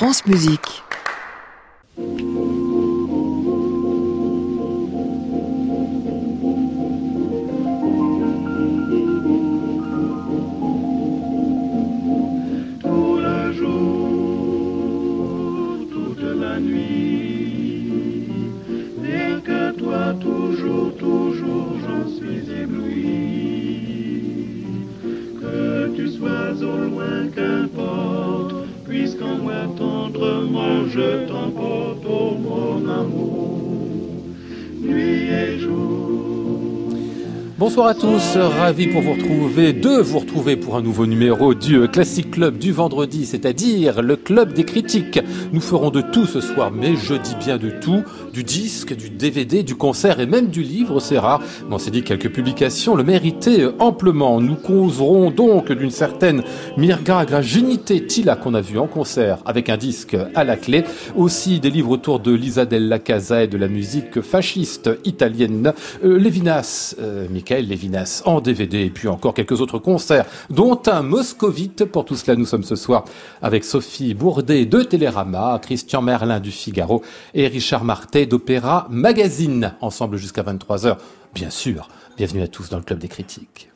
France Musique. Bonsoir à tous, ravi pour vous retrouver, de vous retrouver pour un nouveau numéro du Classic Club du vendredi, c'est-à-dire le club des critiques. Nous ferons de tout ce soir, mais je dis bien de tout, du disque, du DVD, du concert et même du livre, c'est rare. On s'est dit que quelques publications le méritaient amplement. Nous causerons donc d'une certaine Mirga Graginite Tila qu'on a vu en concert avec un disque à la clé. Aussi des livres autour de Lisa Della Casa et de la musique fasciste italienne. Euh, Lévinas, euh, Michael Lévinas en DVD et puis encore quelques autres concerts, dont un moscovite. Pour tout cela, nous sommes ce soir avec Sophie Bourdet de Télérama, Christian Merlin du Figaro et Richard D'Opéra Magazine. Ensemble jusqu'à 23h, bien sûr. Bienvenue à tous dans le Club des critiques.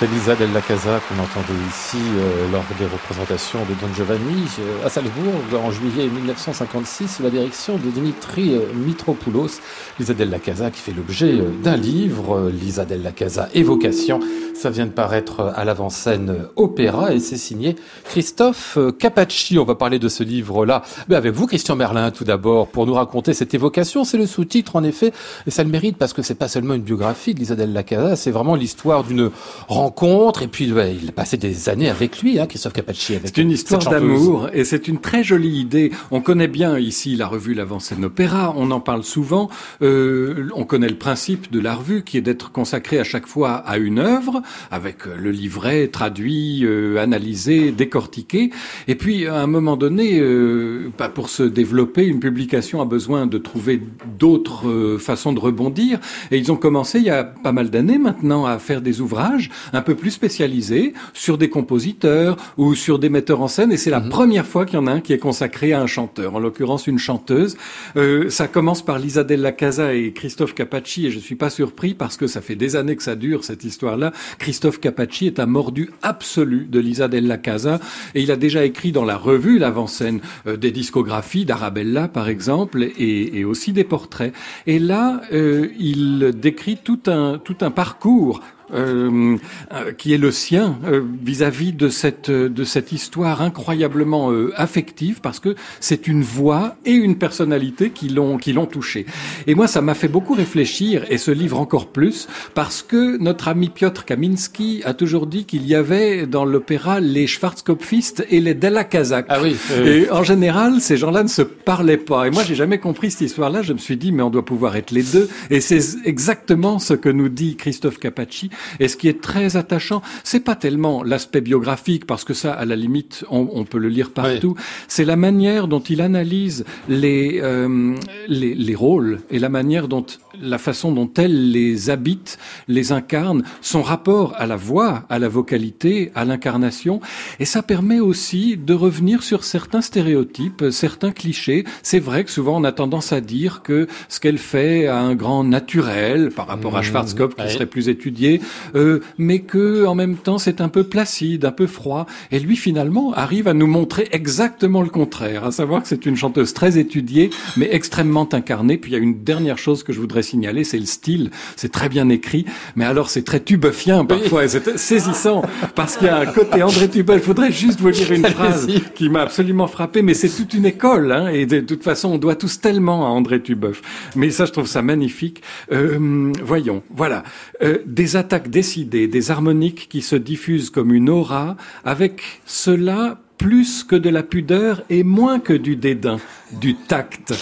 C'était Lisa Della Casa qu'on entendait ici euh, lors des représentations de Don Giovanni euh, à Salzbourg en juillet 1956 sous la direction de Dimitri euh, Mitropoulos. Lisa Della Casa qui fait l'objet d'un livre, Lisa Della Casa Évocation. Ça vient de paraître à l'avant-scène Opéra et c'est signé Christophe Capacci. On va parler de ce livre-là mais avec vous, Christian Merlin, tout d'abord, pour nous raconter cette évocation. C'est le sous-titre, en effet, et ça le mérite parce que c'est pas seulement une biographie de Lisa Della Casa, c'est vraiment l'histoire d'une rencontre rencontre. Et puis, il a passé des années avec lui, hein, Christophe Capacci. C'est une histoire d'amour et c'est une très jolie idée. On connaît bien ici la revue L'Avant-Scène Opéra. On en parle souvent. Euh, on connaît le principe de la revue qui est d'être consacrée à chaque fois à une œuvre avec euh, le livret traduit, euh, analysé, décortiqué. Et puis, à un moment donné, euh, bah, pour se développer, une publication a besoin de trouver d'autres euh, façons de rebondir. Et ils ont commencé il y a pas mal d'années maintenant à faire des ouvrages un peu plus spécialisé sur des compositeurs ou sur des metteurs en scène. Et c'est la mhm. première fois qu'il y en a un qui est consacré à un chanteur, en l'occurrence une chanteuse. Euh, ça commence par Lisa Della Casa et Christophe Capacci, et je suis pas surpris parce que ça fait des années que ça dure cette histoire-là. Christophe Capacci est un mordu absolu de Lisa Della Casa, et il a déjà écrit dans la revue l'avant-scène euh, des discographies d'Arabella par exemple, et, et, aussi des portraits. Et là, euh, il décrit tout un tout un parcours euh, euh, qui est le sien euh, vis-à-vis de cette de cette histoire incroyablement affective parce que c'est une voix et une personnalité qui l'ont qui l'ont touché. Et moi, ça m'a fait beaucoup réfléchir et ce livre encore plus parce que notre ami Piotr Kaminski a toujours dit qu'il y avait dans l'opéra les Schwarzkopfistes et les Della Kazakh. Ah oui, Et en général, ces gens-là ne se parlaient pas. Et moi, j'ai jamais compris cette histoire-là. Je me suis dit, mais on doit pouvoir être les deux. Et c'est exactement ce que nous dit Christophe Capacci et ce qui est très attachant, c'est pas tellement l'aspect biographique, parce que ça, à la limite, on, peut le lire partout. C'est la manière dont il analyse les, euh, les, les rôles et la manière dont la façon dont elle les habite, les incarne, son rapport à la voix, à la vocalité, à l'incarnation. Et ça permet aussi de revenir sur certains stéréotypes, certains clichés. C'est vrai que souvent on a tendance à dire que ce qu'elle fait a un grand naturel par rapport à mmh. Schwarzkopf qui serait plus étudié, euh, mais que en même temps c'est un peu placide, un peu froid. Et lui finalement arrive à nous montrer exactement le contraire, à savoir que c'est une chanteuse très étudiée, mais extrêmement incarnée. Puis il y a une dernière chose que je voudrais signaler, c'est le style. C'est très bien écrit, mais alors c'est très tubeufien parfois. C'est saisissant parce qu'il y a un côté André Tubeuf. Il faudrait juste vous lire une phrase qui m'a absolument frappé, mais c'est toute une école. Hein, et de, toute façon, on doit tous tellement à André Tubeuf. Mais ça, je trouve ça magnifique. Euh, voyons, voilà, euh, des attaques décidées, des harmoniques qui se diffusent comme une aura, avec cela plus que de la pudeur et moins que du dédain, du tact.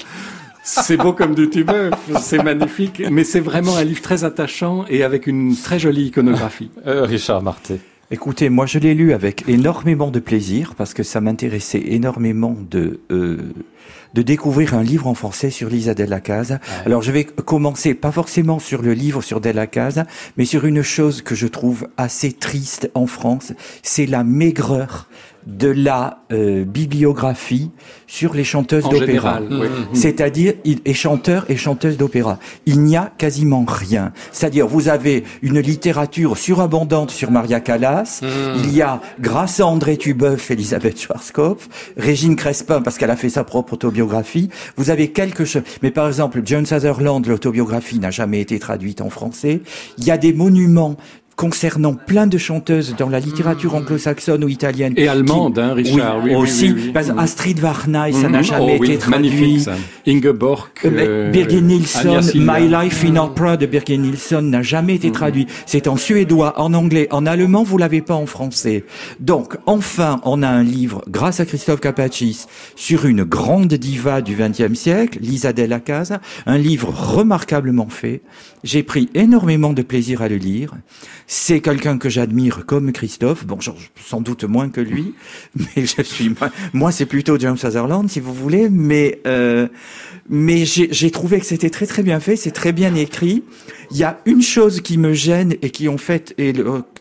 C'est beau comme du tubeuf, c'est magnifique, mais c'est vraiment un livre très attachant et avec une très jolie iconographie. Euh, Richard Marté. Écoutez, moi je l'ai lu avec énormément de plaisir parce que ça m'intéressait énormément de euh, de découvrir un livre en français sur Lisa Della Casa. Alors je vais commencer pas forcément sur le livre sur Della Casa, mais sur une chose que je trouve assez triste en France, c'est la maigreur de la euh, bibliographie sur les chanteuses d'opéra. Oui. C'est-à-dire, et chanteurs et chanteuses d'opéra. Il n'y a quasiment rien. C'est-à-dire, vous avez une littérature surabondante sur Maria Callas. Mm. Il y a, grâce à André Tubeuf, Elisabeth Schwarzkopf, Régine Crespin, parce qu'elle a fait sa propre autobiographie. Vous avez quelque chose. Mais par exemple, John Sutherland, l'autobiographie n'a jamais été traduite en français. Il y a des monuments concernant plein de chanteuses dans la littérature hmm. anglo-saxonne ou italienne. Et allemande, hein, Richard. Oui, aussi. Astrid Varnay, ça n'a hmm. jamais oh été traduit. Magnifique, ça. Ingeborg. Euh, euh, Birgit Nilsson, My Life in Opera de Birgit Nilsson n'a jamais été traduit. C'est en suédois, en anglais, en allemand, vous l'avez pas en français. Donc, enfin, on a un livre, grâce à Christophe Capaccis, sur une grande diva du XXe siècle, Lisa Della Casa, un livre remarquablement fait. J'ai pris énormément de plaisir à le lire. C'est quelqu'un que j'admire comme Christophe. Bon, sans doute moins que lui, mais je suis moi, c'est plutôt James Sutherland, si vous voulez. Mais euh, mais j'ai trouvé que c'était très très bien fait, c'est très bien écrit. Il y a une chose qui me gêne et qui en fait et,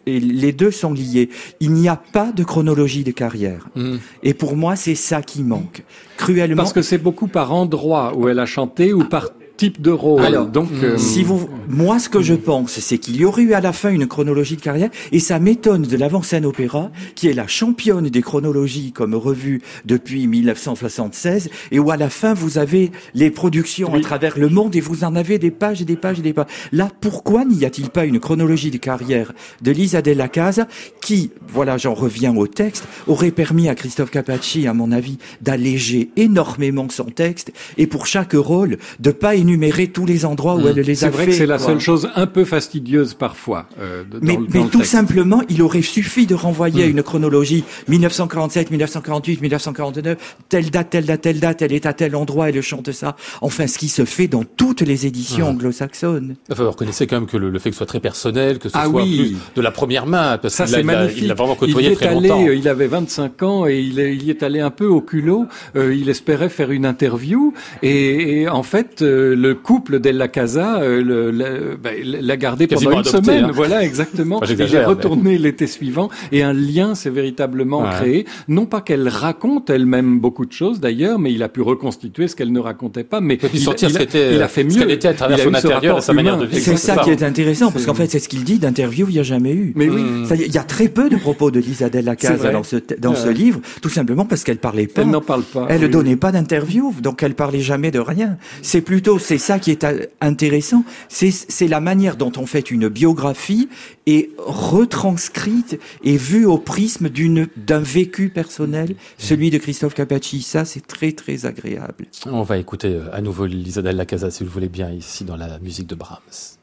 les deux sont liés. Il n'y a pas de chronologie de carrière. Hmm. Et pour moi, c'est ça qui manque cruellement. Parce que c'est beaucoup par endroit où elle a chanté ou par type de rôle. Alors, donc, euh, si vous, moi, ce que je pense, c'est qu'il y aurait eu à la fin une chronologie de carrière, et ça m'étonne de l'avant-scène opéra, qui est la championne des chronologies comme revue depuis 1976, et où à la fin vous avez les productions à travers le monde, et vous en avez des pages et des pages et des pages. Là, pourquoi n'y a-t-il pas une chronologie de carrière de Lisa Della Casa, qui, voilà, j'en reviens au texte, aurait permis à Christophe Capacci, à mon avis, d'alléger énormément son texte, et pour chaque rôle, de pas énumérer tous les endroits où mmh. elle les a fait. C'est vrai que c'est la seule chose un peu fastidieuse parfois. Euh, mais, mais tout simplement, il aurait suffi de renvoyer à mmh. une chronologie 1947, 1948, 1949, telle date, telle date, telle date, elle est à tel endroit, elle chante ça. Enfin, ce qui se fait dans toutes les éditions anglo-saxonnes. Enfin, vous reconnaissez quand même que le, fait que ce soit très personnel, que ce ah soit plus de la première main, parce ça c'est magnifique. Il l'a vraiment côtoyé il très allé, longtemps. Il avait 25 ans et il, il y est allé un peu au culot. Euh, il espérait faire une interview et, et en fait, euh, le couple Della Casa euh, ben, l'a gardé pendant une semaine. Hein. Voilà, exactement. il est retourné l'été suivant et un lien s'est véritablement créé. Non pas qu'elle raconte elle-même beaucoup de choses d'ailleurs, mais il a pu reconstituer ce qu'elle ne racontait pas. Mais il, sortir il, a, il, a fait mieux. était à travers son intérieur et sa manière de vivre. C'est ça qui est intéressant parce qu'en fait, c'est ce qu'il dit d'interview, il n'y a jamais eu. Mais oui. Il y a très peu de propos de Lisa Della Casa dans ce, dans ce livre, tout simplement parce qu'elle parlait pas. Elle n'en parle pas. Elle ne donnait pas d'interview, donc elle parlait jamais de rien. C'est plutôt, c'est ça qui est intéressant, c'est la manière dont on fait une biographie et retranscrite et vue au prisme d'une d'un vécu personnel, celui de Christophe Capacci. Ça, c'est très très agréable. On va écouter euh, à nouveau Lisa Della Casa, si vous le voulez bien, ici dans la musique de Brahms.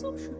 consumption.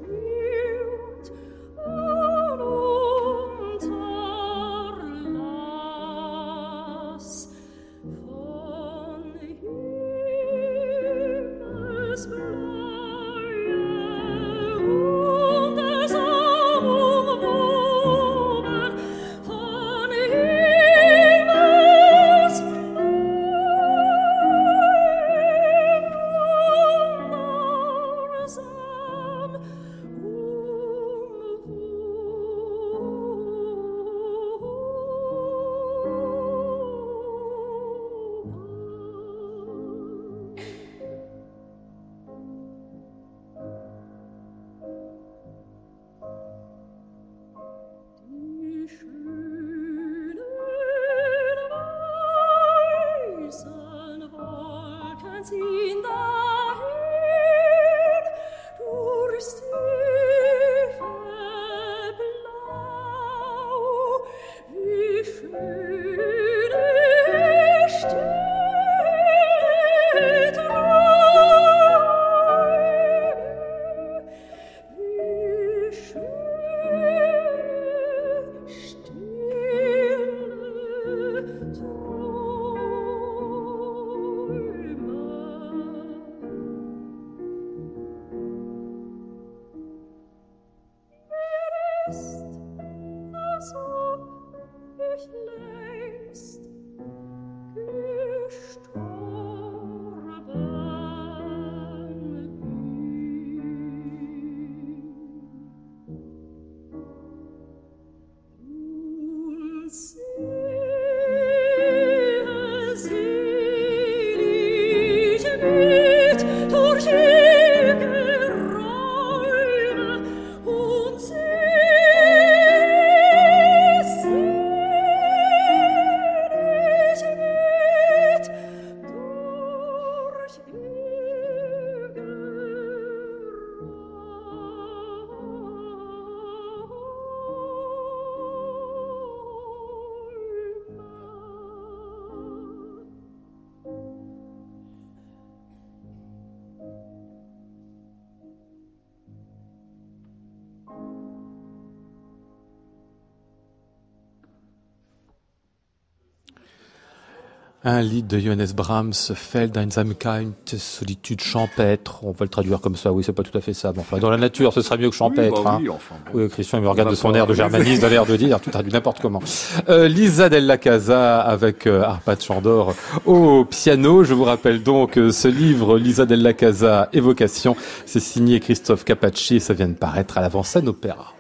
Un lit de Johannes Brahms, Feld Einsamkeit, solitude champêtre. On peut le traduire comme ça, oui, c'est pas tout à fait ça. enfin, dans la nature, ce serait mieux que champêtre. Oui, bah hein. Christian, il me regarde de son air de germaniste, a l'air de dire, tout traduit n'importe comment. Euh, Lisa Della Casa avec euh, Arpad Chandor au piano. Je vous rappelle donc euh, ce livre, Lisa Della Casa, Évocation. C'est signé Christophe Capacci et ça vient de paraître à l'avant-scène opéra.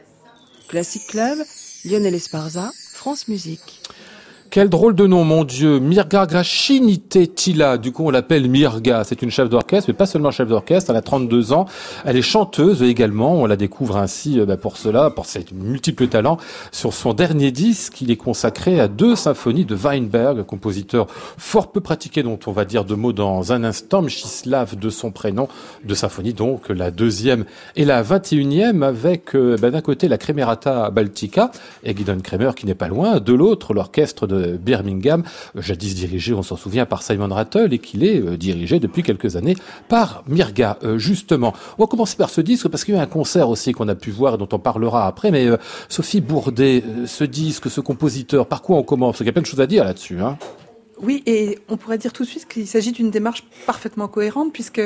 Classic Club, Lionel Esparza, France Musique. Quel drôle de nom, mon Dieu. Mirga Grachinite Tila. Du coup, on l'appelle Mirga. C'est une chef d'orchestre, mais pas seulement chef d'orchestre. Elle a 32 ans. Elle est chanteuse également. On la découvre ainsi euh, bah, pour cela, pour ses multiples talents. Sur son dernier disque, il est consacré à deux symphonies de Weinberg, compositeur fort peu pratiqué, dont on va dire deux mots dans un instant. Mchislav de son prénom. De symphonie, donc, la deuxième et la vingt et unième avec, euh, bah, d'un côté, la Cremerata Baltica et Guidon Kremer qui n'est pas loin. De l'autre, l'orchestre de Birmingham, jadis dirigé, on s'en souvient, par Simon Rattle et qu'il est euh, dirigé depuis quelques années par Mirga, euh, justement. On va commencer par ce disque parce qu'il y a eu un concert aussi qu'on a pu voir et dont on parlera après, mais euh, Sophie Bourdet, ce disque, ce compositeur, par quoi on commence? Parce qu'il y a plein de choses à dire là-dessus. Hein oui, et on pourrait dire tout de suite qu'il s'agit d'une démarche parfaitement cohérente puisque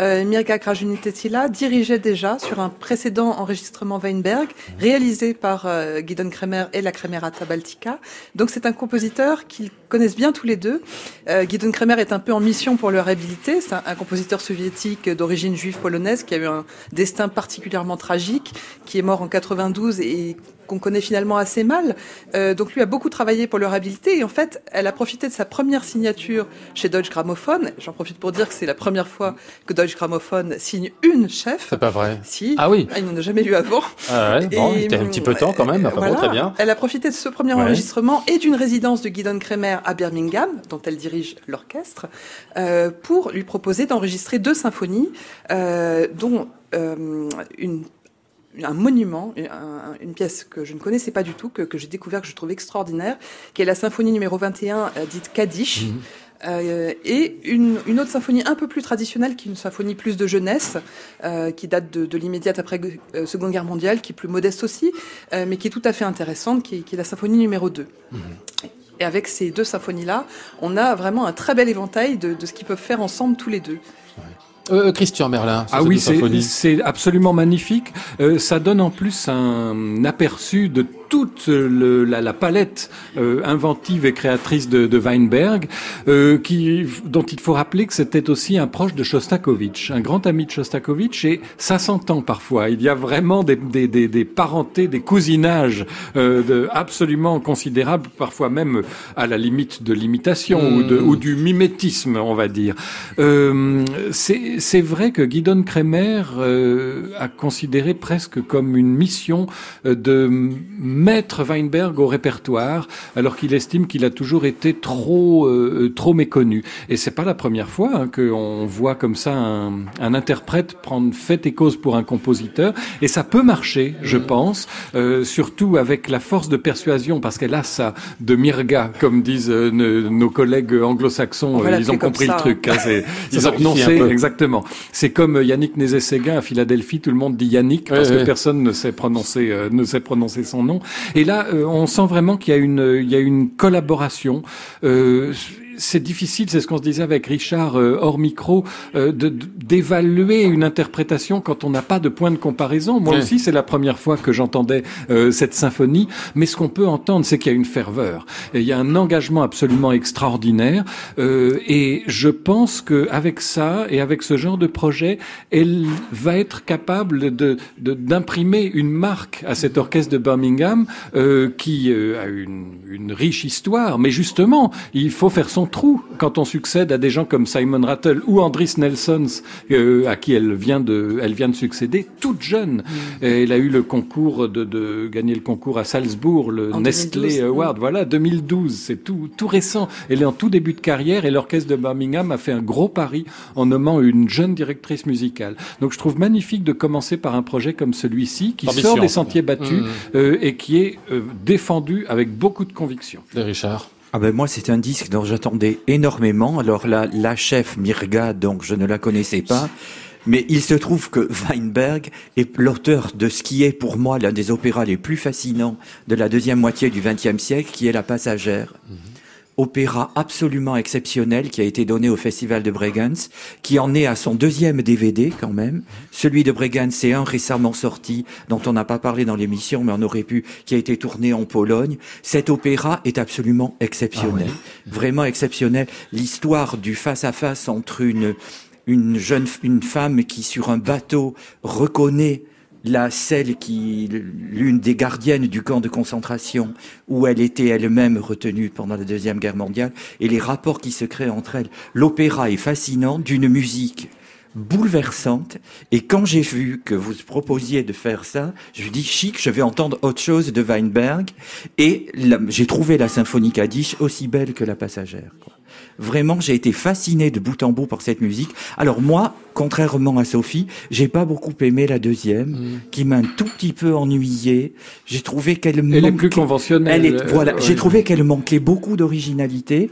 euh, Mirga Krajunitetila dirigeait déjà sur un précédent enregistrement Weinberg réalisé par euh, Kremer et la Kremerata Baltica. Donc c'est un compositeur qu'ils connaissent bien tous les deux. Euh, Kremer est un peu en mission pour le réhabiliter. C'est un, compositeur soviétique d'origine juive polonaise qui a eu un destin particulièrement tragique, qui est mort en 92 et qu'on connaît finalement assez mal. Euh, donc lui a beaucoup travaillé pour le réhabiliter et en fait, elle a profité de sa première signature chez Deutsche Grammophon. J'en profite pour dire que c'est la première fois que Deutsche Grammophon signe une chef. C'est pas vrai. Si. Ah oui. Ah, il n'en a jamais eu avant. Ah ouais, bon, il était un petit peu de temps quand même. Enfin, voilà. bon, très bien. Elle a profité de ce premier Ouais. enregistrement et d'une résidence de Guidon Kremer à Birmingham, dont elle dirige l'orchestre, euh, pour lui proposer d'enregistrer deux symphonies, euh, dont euh, une un monument, un- une pièce que je ne connaissais pas du tout, que, que j'ai découvert, que je trouve extraordinaire, qui est la symphonie numéro 21, euh, dite Kaddish. Euh, et une, une autre symphonie un peu plus traditionnelle, qui est une symphonie plus de jeunesse, euh, qui date de, de l'immédiate après euh, Seconde Guerre mondiale, qui est plus modeste aussi, euh, mais qui est tout à fait intéressante, qui est, qui est la symphonie numéro 2. Et avec ces deux symphonies-là, on a vraiment un très bel éventail de, de ce qu'ils peuvent faire ensemble tous les deux. Euh, Christian Merlin. Ah oui, c'est absolument magnifique. Euh, ça donne en plus un aperçu de toute le- la, la palette euh, inventive et créatrice de, de Weinberg, euh, qui, dont il faut rappeler que c'était aussi un proche de Shostakovich, un grand ami de Shostakovich, et ça s'entend parfois. Il y a vraiment des, des, des, des parentés, des cousinages euh, de, absolument considérables, parfois même à la limite de l'imitation ou, de, ou du mimétisme, on va dire. Euh, c'est vrai que Guidon Kremer euh, a considéré presque comme une mission euh, de mettre Weinberg au répertoire, alors qu'il estime qu'il a toujours été trop euh, trop méconnu. Et c'est pas la première fois hein, qu'on voit comme ça un, un interprète prendre fait et cause pour un compositeur, et ça peut marcher, je pense, euh, surtout avec la force de persuasion, parce qu'elle a ça de Mirga, comme disent euh, nos collègues anglo-saxons. On euh, ils ont compris ça, le truc. hein, c'est- Ça ils ont peu. exactement. C'est comme Yannick Nézet-Séguin à Philadelphie, tout le monde dit Yannick parce Ouais, que ouais. personne ne sait prononcer, euh, ne sait prononcer son nom. Et là, euh, on sent vraiment qu'il y a une, collaboration. Euh, c'est difficile, c'est ce qu'on se disait avec Richard euh, hors micro, euh, d'évaluer une interprétation quand on n'a pas de point de comparaison. Moi Ouais. aussi, c'est la première fois que j'entendais euh, cette symphonie, mais ce qu'on peut entendre, c'est qu'il y a une ferveur, et il y a un engagement absolument extraordinaire, euh, et je pense que avec ça et avec ce genre de projet, elle va être capable de de- d'imprimer une marque à cet orchestre de Birmingham euh, qui euh, a une, une riche histoire, mais justement, il faut faire son trou quand on succède à des gens comme Simon Rattle ou Andris Nelsons, euh, à qui elle vient de, elle vient de succéder, toute jeune. Et Elle a eu le concours de, de gagner le concours à Salzbourg, le En Nestlé 2012, Award. Voilà, 2012, c'est tout, tout récent. Elle est en tout début de carrière et l'orchestre de Birmingham a fait un gros pari en nommant une jeune directrice musicale. Donc je trouve magnifique de commencer par un projet comme celui-ci qui Ambition. sort des sentiers battus Mmh. euh, et qui est euh, défendu avec beaucoup de conviction. De Richard. Ah ben moi c'est un disque dont j'attendais énormément. Alors là, la chef Mirga, donc je ne la connaissais pas. Mais il se trouve que Weinberg est l'auteur de ce qui est pour moi l'un des opéras les plus fascinants de la deuxième moitié du XXe siècle, qui est La Passagère. Opéra absolument exceptionnel qui a été donné au Festival de Bregenz, qui en est à son deuxième DVD quand même. Celui de Bregenz, c'est un récemment sorti, dont on n'a pas parlé dans l'émission, mais on aurait pu, qui a été tourné en Pologne. Cet opéra est absolument exceptionnel, ah vraiment exceptionnel. L'histoire du face-à-face entre une, une jeune, une femme qui sur un bateau reconnaît la celle qui, l'une des gardiennes du camp de concentration où elle était elle-même retenue pendant la Deuxième Guerre mondiale, et les rapports qui se créent entre elles. L'opéra est fascinant, d'une musique bouleversante. Et quand j'ai vu que vous proposiez de faire ça, je dis chic, je vais entendre autre chose de Weinberg. Et j'ai trouvé la symphonie Kaddish aussi belle que la passagère. Vraiment, j'ai été fasciné de bout en bout par cette musique. Alors moi, contrairement à Sophie, j'ai pas beaucoup aimé la deuxième, mm. qui m'a un tout petit peu ennuyé. J'ai trouvé qu'elle Elle est plus conventionnelle. Elle est, voilà, j'ai trouvé qu'elle manquait beaucoup d'originalité.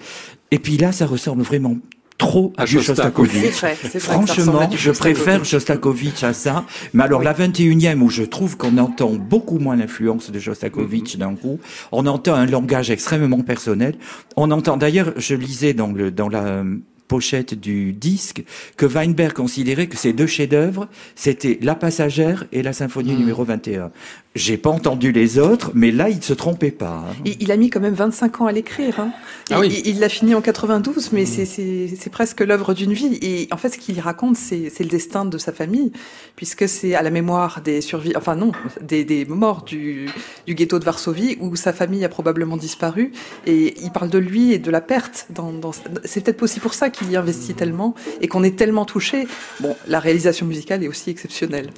Et puis là, ça ressemble vraiment trop à Shostakovich. Franchement, je préfère Shostakovich à ça. Mais alors la 21e où je trouve qu'on entend beaucoup moins l'influence de Shostakovich d'un coup, on entend un langage extrêmement personnel. On entend d'ailleurs, je lisais dans le dans la pochette du disque que Weinberg considérait que ces deux chefs-d'œuvre, c'était La Passagère et la symphonie hmm. numéro 21. J'ai pas entendu les autres, mais là, il ne se trompait pas. Hein. Il, a mis quand même 25 ans à l'écrire. Hein. Ah il l'a fini en 92, mais mmh. c'est presque l'œuvre d'une vie. Et en fait, ce qu'il raconte, c'est le destin de sa famille, puisque c'est à la mémoire des survivants, enfin non, des, des morts du, du, ghetto de Varsovie, où sa famille a probablement disparu. Et il parle de lui et de la perte. Dans, dans... C'est peut-être aussi pour ça qu'il y investit tellement et qu'on est tellement touché. Bon, la réalisation musicale est aussi exceptionnelle.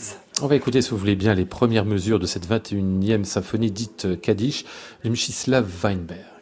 On va écouter, si vous voulez bien, les premières mesures de cette 21e symphonie dite Kaddish de Mchislav Weinberg.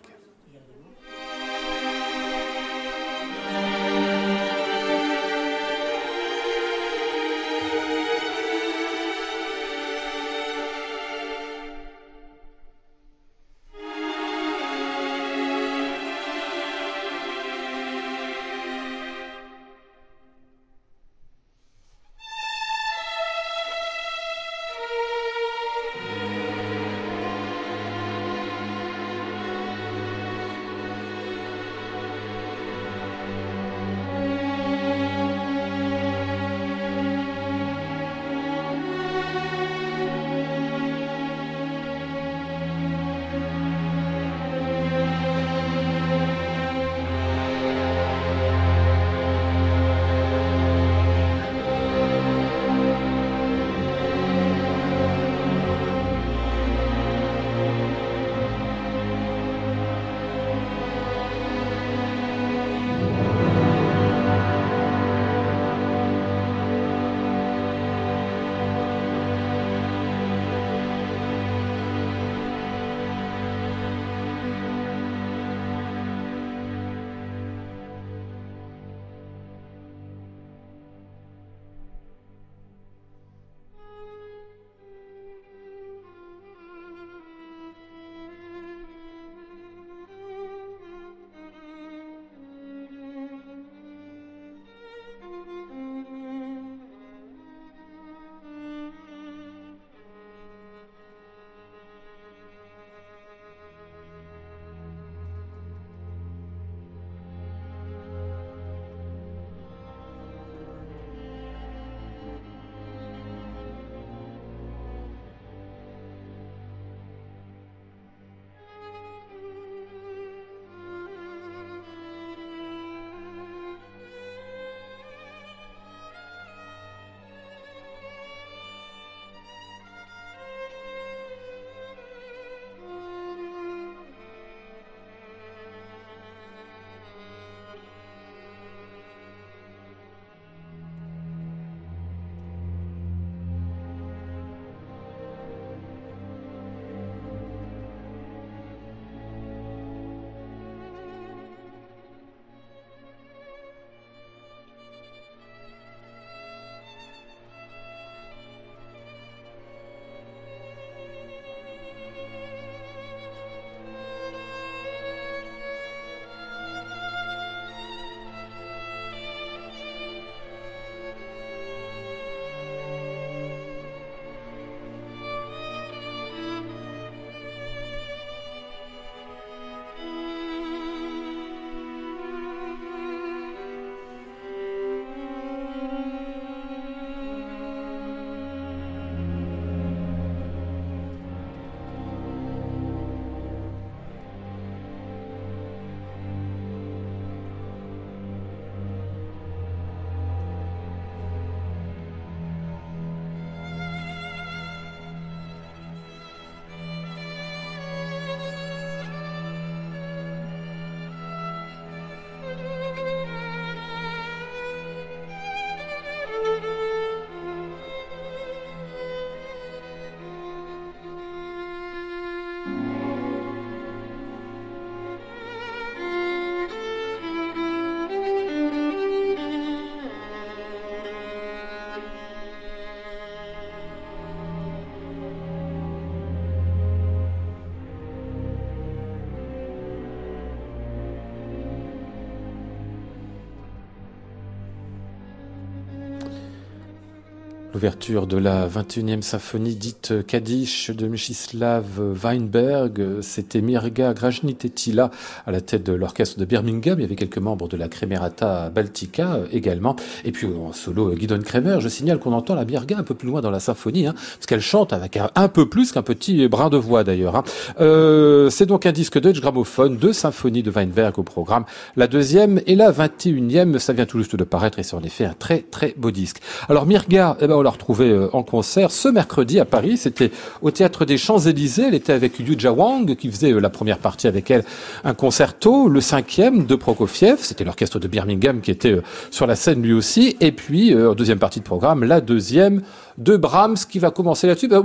L'ouverture de la 21e symphonie dite Kaddish de Mstislav Weinberg, c'était Mirga Grajnitetila à la tête de l'orchestre de Birmingham. Il y avait quelques membres de la Cremerata Baltica également. Et puis en solo, Guidon Kremer. Je signale qu'on entend la Mirga un peu plus loin dans la symphonie, hein, parce qu'elle chante avec un, peu plus qu'un petit brin de voix d'ailleurs. Hein. Euh, c'est donc un disque Deutsche Grammophon, deux symphonies de Weinberg au programme. La deuxième et la 21e, ça vient tout juste de paraître et c'est en effet un très très beau disque. Alors Mirga, eh ben, on l'a retrouvée euh, en concert ce mercredi à Paris. C'était au théâtre des Champs-Élysées. Elle était avec Yuja Wang qui faisait euh, la première partie avec elle un concerto, le cinquième de Prokofiev. C'était l'orchestre de Birmingham qui était euh, sur la scène lui aussi. Et puis en deuxième partie de programme, la deuxième de Brahms qui va commencer là-dessus. Ben,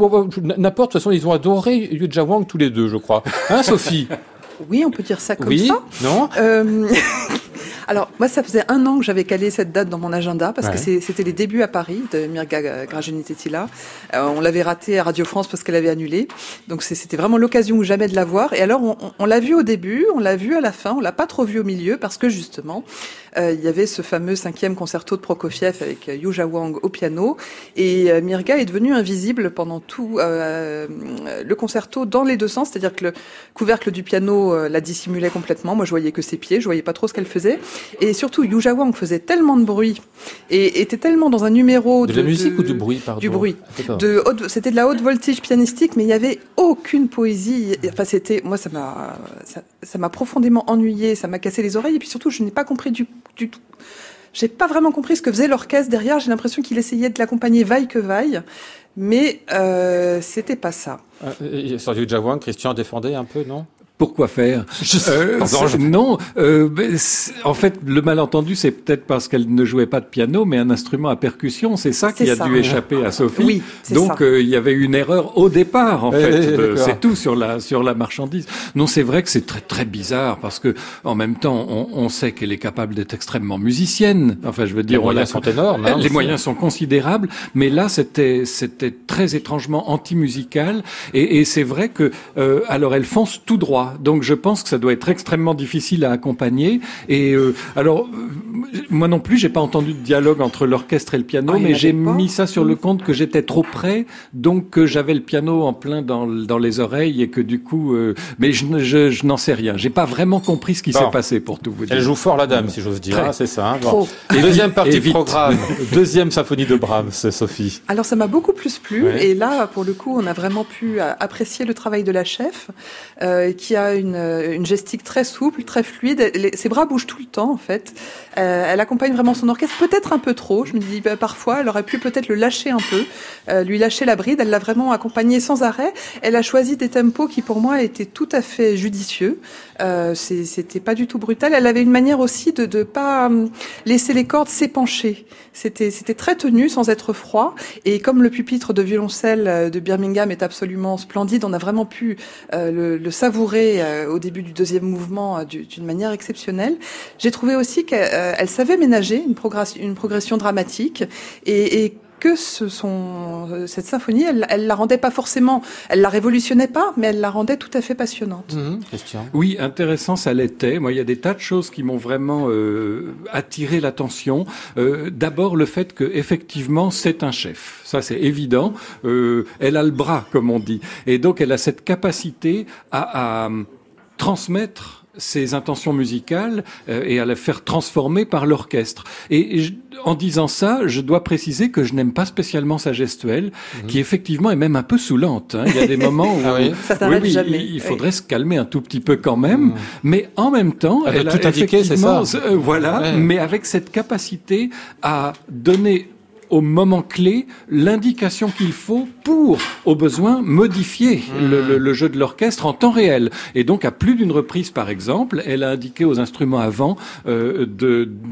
n'importe, de toute façon, ils ont adoré Yuja Wang tous les deux, je crois. Hein, Sophie? Oui, on peut dire ça comme oui, ça. Non? Alors, moi, ça faisait un an que j'avais calé cette date dans mon agenda parce que c'était les débuts à Paris de Mirga Grajenitetila. Euh, on l'avait raté à Radio France parce qu'elle avait annulé. Donc, c'était vraiment l'occasion ou jamais de la voir. Et alors, on, on l'a vu au début, on l'a vu à la fin, on l'a pas trop vu au milieu parce que justement, euh, il y avait ce fameux cinquième concerto de Prokofiev avec Yuja Wang au piano. Et euh, Mirga est devenue invisible pendant tout euh, le concerto dans les deux sens. C'est-à-dire que le couvercle du piano la dissimulait complètement. Moi, je voyais que ses pieds, je voyais pas trop ce qu'elle faisait. Et surtout, Yuja Wang faisait tellement de bruit et était tellement dans un numéro de, de la musique ou du bruit, pardon. Du bruit. De c'était de la haute voltige pianistique, mais il y avait aucune poésie. Enfin, c'était moi, ça m'a ça m'a profondément ennuyé, ça m'a cassé les oreilles. Et puis surtout, je n'ai pas compris du, du tout. J'ai pas vraiment compris ce que faisait l'orchestre derrière. J'ai l'impression qu'il essayait de l'accompagner vaille que vaille, mais euh, c'était pas ça. Euh, sur Yuja Wang, Christian défendait un peu, non? Pourquoi faire euh, Non, euh, en fait, le malentendu, c'est peut-être parce qu'elle ne jouait pas de piano, mais un instrument à percussion. C'est ça qui a dû échapper à Sophie. Oui, Donc, euh, il y avait une erreur au départ, en fait. c'est tout sur la sur la marchandise. Non, c'est vrai que c'est très très bizarre parce que en même temps, on, on sait qu'elle est capable d'être extrêmement musicienne. Enfin, je veux dire, les moyens sont énormes. Hein, les moyens sont considérables, mais là, c'était c'était très étrangement anti-musical. Et, et c'est vrai que euh, alors elle fonce tout droit. Donc je pense que ça doit être extrêmement difficile à accompagner. Et euh, alors euh, moi non plus, j'ai pas entendu de dialogue entre l'orchestre et le piano, ah, mais j'ai mis ça sur le mm. compte que j'étais trop près, donc que j'avais le piano en plein dans, dans les oreilles et que du coup, euh, mais je, je, je n'en sais rien. J'ai pas vraiment compris ce qui s'est passé pour tout vous dire. Elle joue fort la dame, si j'ose dire. Ah, c'est ça. Hein. Et deuxième partie du programme, deuxième symphonie de Brahms, Sophie. Alors ça m'a beaucoup plus plu. Et là, pour le coup, on a vraiment pu apprécier le travail de la chef, euh, qui a une, une, gestique très souple, très fluide. ses bras bougent tout le temps, en fait. Euh, elle accompagne vraiment son orchestre, peut-être un peu trop. Je me dis, bah, parfois, elle aurait pu peut-être le lâcher un peu, euh, lui lâcher la bride. Elle l'a vraiment accompagné sans arrêt. Elle a choisi des tempos qui, pour moi, étaient tout à fait judicieux. Euh, C'était pas du tout brutal. Elle avait une manière aussi de ne pas hum, laisser les cordes s'épancher. C'était très tenu, sans être froid. Et comme le pupitre de violoncelle euh, de Birmingham est absolument splendide, on a vraiment pu le, savourer euh, au début du deuxième mouvement d'une manière exceptionnelle. J'ai trouvé aussi qu'elle savait ménager une progression, une progression dramatique et, et que ce sont, euh, cette symphonie, elle, elle la rendait pas forcément, elle la révolutionnait pas, mais elle la rendait tout à fait passionnante. Mmh, oui, intéressant, ça l'était. Moi, il y a des tas de choses qui m'ont vraiment euh, attiré l'attention. Euh, D'abord, le fait que effectivement, c'est un chef. Ça, c'est évident. Euh, elle a le bras, comme on dit, et donc elle a cette capacité à, à transmettre ses intentions musicales euh, et à les faire transformer par l'orchestre. Et, en disant ça, je dois préciser que je n'aime pas spécialement sa gestuelle, mhm. qui effectivement est même un peu saoulante. Hein. Il y a des moments où ah oui. ça oui, jamais. il faudrait se calmer un tout petit peu quand même, mhm. mais en même temps, elle, a tout indiqué, c'est ça. Euh, voilà, mais avec cette capacité à donner au moment clé l'indication qu'il faut pour, au besoin, modifier mmh. le, jeu de l'orchestre en temps réel. Et donc, à plus d'une reprise, par exemple, elle a indiqué aux instruments avant euh,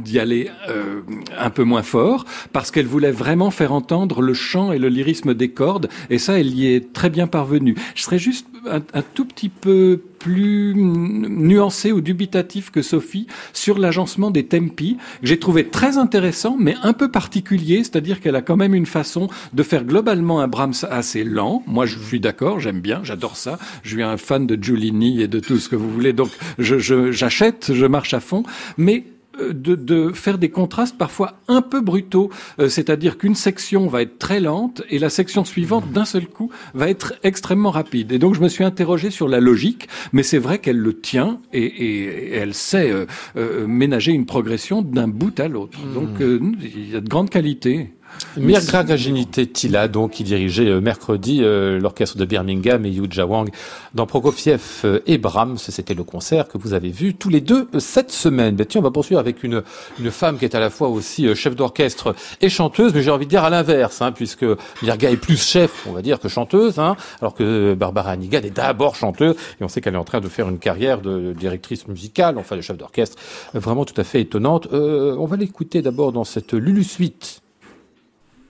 d'y aller euh, un peu moins fort, parce qu'elle voulait vraiment faire entendre le chant et le lyrisme des cordes, et ça, elle y est très bien parvenue. Je serais juste un, un tout petit peu plus nuancé ou dubitatif que Sophie sur l'agencement des tempi, que j'ai trouvé très intéressant, mais un peu particulier, c'est-à-dire qu'elle a quand même une façon de faire globalement un Brahms assez lent. Moi, je suis d'accord, j'aime bien, j'adore ça. Je suis un fan de Giulini et de tout ce que vous voulez, donc j'achète, je, je marche à fond. Mais de, de, faire des contrastes parfois un peu brutaux, euh, c'est-à-dire qu'une section va être très lente et la section suivante d'un seul coup va être extrêmement rapide. Et donc je me suis interrogé sur la logique, mais c'est vrai qu'elle le tient et, et, elle sait euh, ménager une progression d'un bout à l'autre. Hmm. Donc il y a de grandes qualités. Mirgra Tila, donc, qui dirigeait euh, mercredi euh, l'orchestre de Birmingham et Yu Wang dans Prokofiev euh, et Brahms. C'était le concert que vous avez vu tous les deux cette semaine. Ben, tiens, on va poursuivre avec une, une femme qui est à la fois aussi chef d'orchestre et chanteuse, mais j'ai envie de dire à l'inverse, hein, puisque Mirga est plus chef, on va dire, que chanteuse, hein, alors que Barbara Hannigan est d'abord chanteuse, et on sait qu'elle est en train de faire une carrière de directrice musicale, enfin de chef d'orchestre, vraiment tout à fait étonnante. on va l'écouter d'abord dans cette Lulu Suite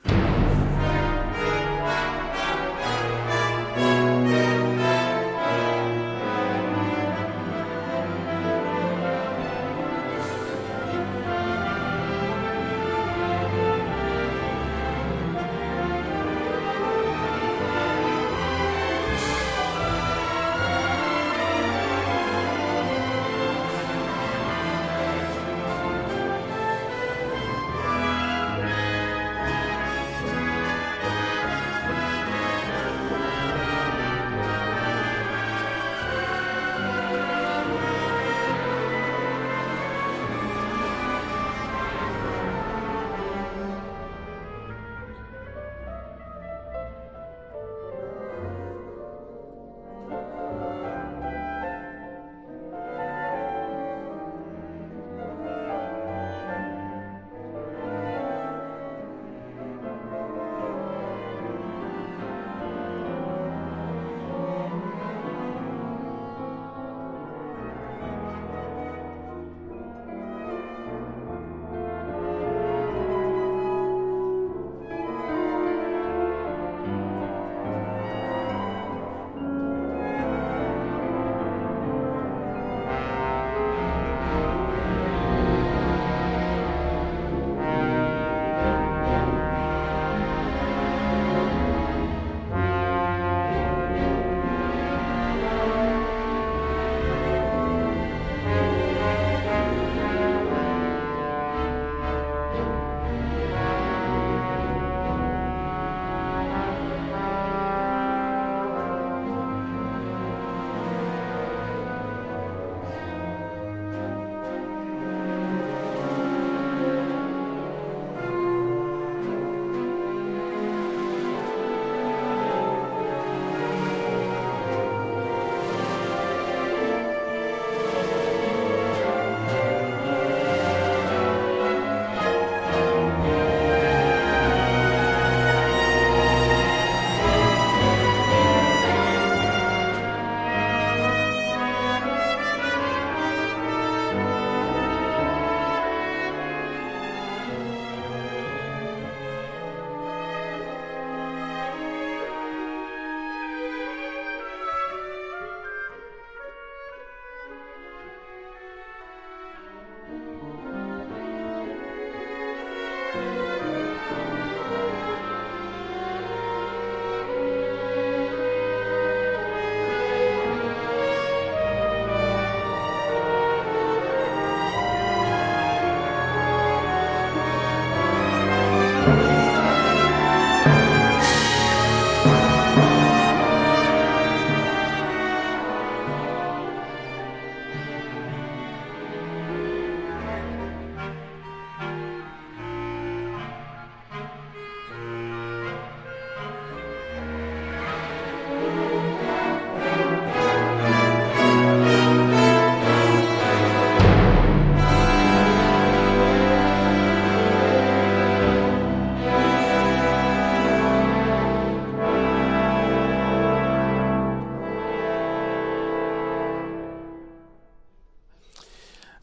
you.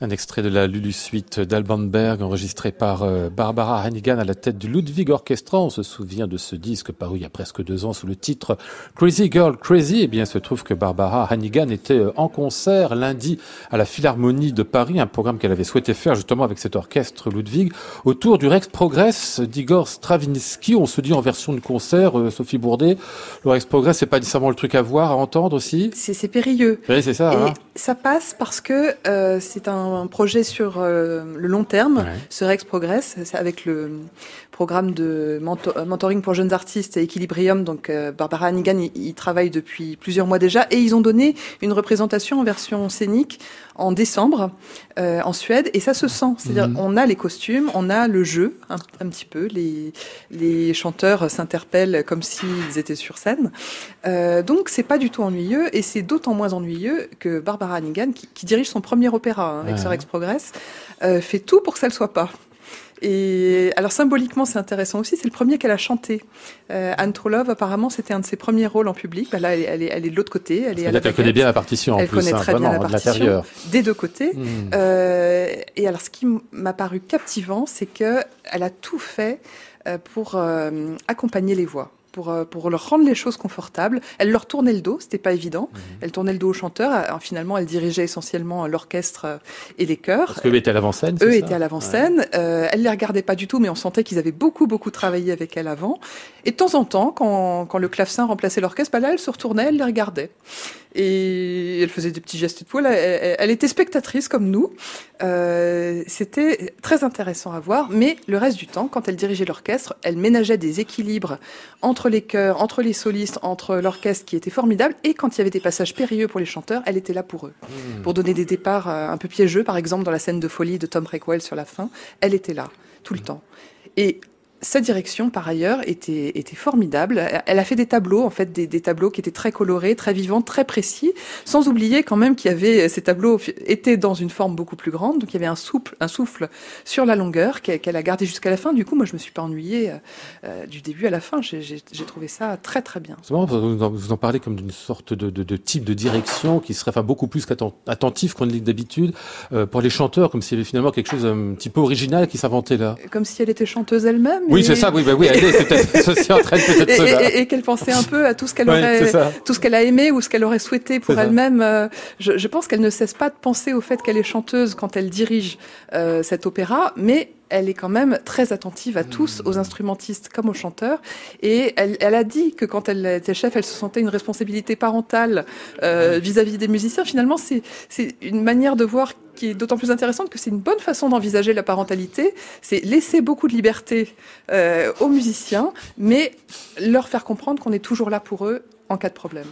Un extrait de la Lulu Suite d'Alban Berg, enregistré par euh, Barbara Hannigan à la tête du Ludwig Orchestra. On se souvient de ce disque paru il y a presque deux ans sous le titre Crazy Girl Crazy. Eh bien, il se trouve que Barbara Hannigan était euh, en concert lundi à la Philharmonie de Paris, un programme qu'elle avait souhaité faire justement avec cet orchestre Ludwig, autour du Rex Progress d'Igor Stravinsky. On se dit en version de concert, euh, Sophie Bourdet, le Rex Progress, c'est pas nécessairement le truc à voir, à entendre aussi C'est périlleux. Oui, c'est ça. Et hein. ça passe parce que c'est un un projet sur le long terme, ce Rex Progress, avec le programme de mentoring pour jeunes artistes et Equilibrium. Donc Barbara Hannigan, il, travaille depuis plusieurs mois déjà, et ils ont donné une représentation en version scénique en décembre en Suède, et ça se sent. C'est-à-dire, mhm. on a les costumes, on a le jeu, un, un petit peu. Les, les chanteurs s'interpellent comme s'ils étaient sur scène. Euh, donc, c'est pas du tout ennuyeux, et c'est d'autant moins ennuyeux que Barbara Hannigan, qui, qui dirige son premier opéra hein, avec Sir Ex Progress, euh, fait tout pour que ça le soit pas. Et alors symboliquement, c'est intéressant aussi. C'est le premier qu'elle a chanté. Euh, Anne Trollope, apparemment, c'était un de ses premiers rôles en public. Bah, là, elle, est, elle est de l'autre côté. Elle, est à elle connaît bien la partition. En elle connaît hein, très bien la partition des deux côtés. Hmm. Euh, et alors, ce qui m'a paru captivant, c'est que elle a tout fait euh, pour euh, accompagner les voix pour, euh, pour leur rendre les choses confortables. Elle leur tournait le dos, c'était pas évident. Mhm. Elle tournait le dos aux chanteurs. Euh, finalement, elle dirigeait essentiellement l'orchestre euh, et les chœurs. Parce qu'eux étaient à l'avant-scène. Eux étaient à l'avant-scène. Euh, elle les regardait pas du tout, mais on sentait qu'ils avaient beaucoup beaucoup travaillé avec elle avant. Et de temps en temps, quand, quand le clavecin remplaçait l'orchestre, bah là, elle se retournait, elle les regardait et elle faisait des petits gestes de poil. Elle, elle, était spectatrice comme nous. Euh, C'était très intéressant à voir, mais le reste du temps, quand elle dirigeait l'orchestre, elle ménageait des équilibres entre les chœurs, entre les solistes, entre l'orchestre qui était formidable, et quand il y avait des passages périlleux pour les chanteurs, elle était là pour eux. Mmh. Pour donner des départs euh, un peu piégeux, par exemple dans la scène de folie de Tom Rockwell sur la fin, elle était là tout le mmh. temps. Et sa direction, par ailleurs, était, était formidable. Elle a fait des tableaux, en fait, des, des, tableaux qui étaient très colorés, très vivants, très précis, sans oublier quand même qu'il y avait ces tableaux étaient dans une forme beaucoup plus grande, donc il y avait un souffle, un souffle sur la longueur qu'elle a gardé jusqu'à la fin. Du coup, moi, je me suis pas ennuyée euh, euh du début à la fin. J'ai trouvé ça très très bien. C'est vous, vous en parlez comme d'une sorte de, de, de, type de direction qui serait enfin beaucoup plus qu'attentif qu'on ne d'habitude euh, pour les chanteurs, comme s'il y avait finalement quelque chose un petit peu original qui s'inventait là. Comme si elle était chanteuse elle-même. Oui, c'est ça. Oui, bah oui, elle est, peut en train peut-être et, et, qu'elle pensait un peu à tout ce qu'elle aurait, tout ce qu'elle a aimé ou ce qu'elle aurait souhaité pour elle-même. Euh, je, je, pense qu'elle ne cesse pas de penser au fait qu'elle est chanteuse quand elle dirige euh, cet opéra, mais elle est quand même très attentive à tous, aux instrumentistes comme aux chanteurs. Et elle, elle a dit que quand elle était chef, elle se sentait une responsabilité parentale euh, vis-à-vis des musiciens. Finalement, c'est une manière de voir qui est d'autant plus intéressante que c'est une bonne façon d'envisager la parentalité. C'est laisser beaucoup de liberté euh, aux musiciens, mais leur faire comprendre qu'on est toujours là pour eux en cas de problème.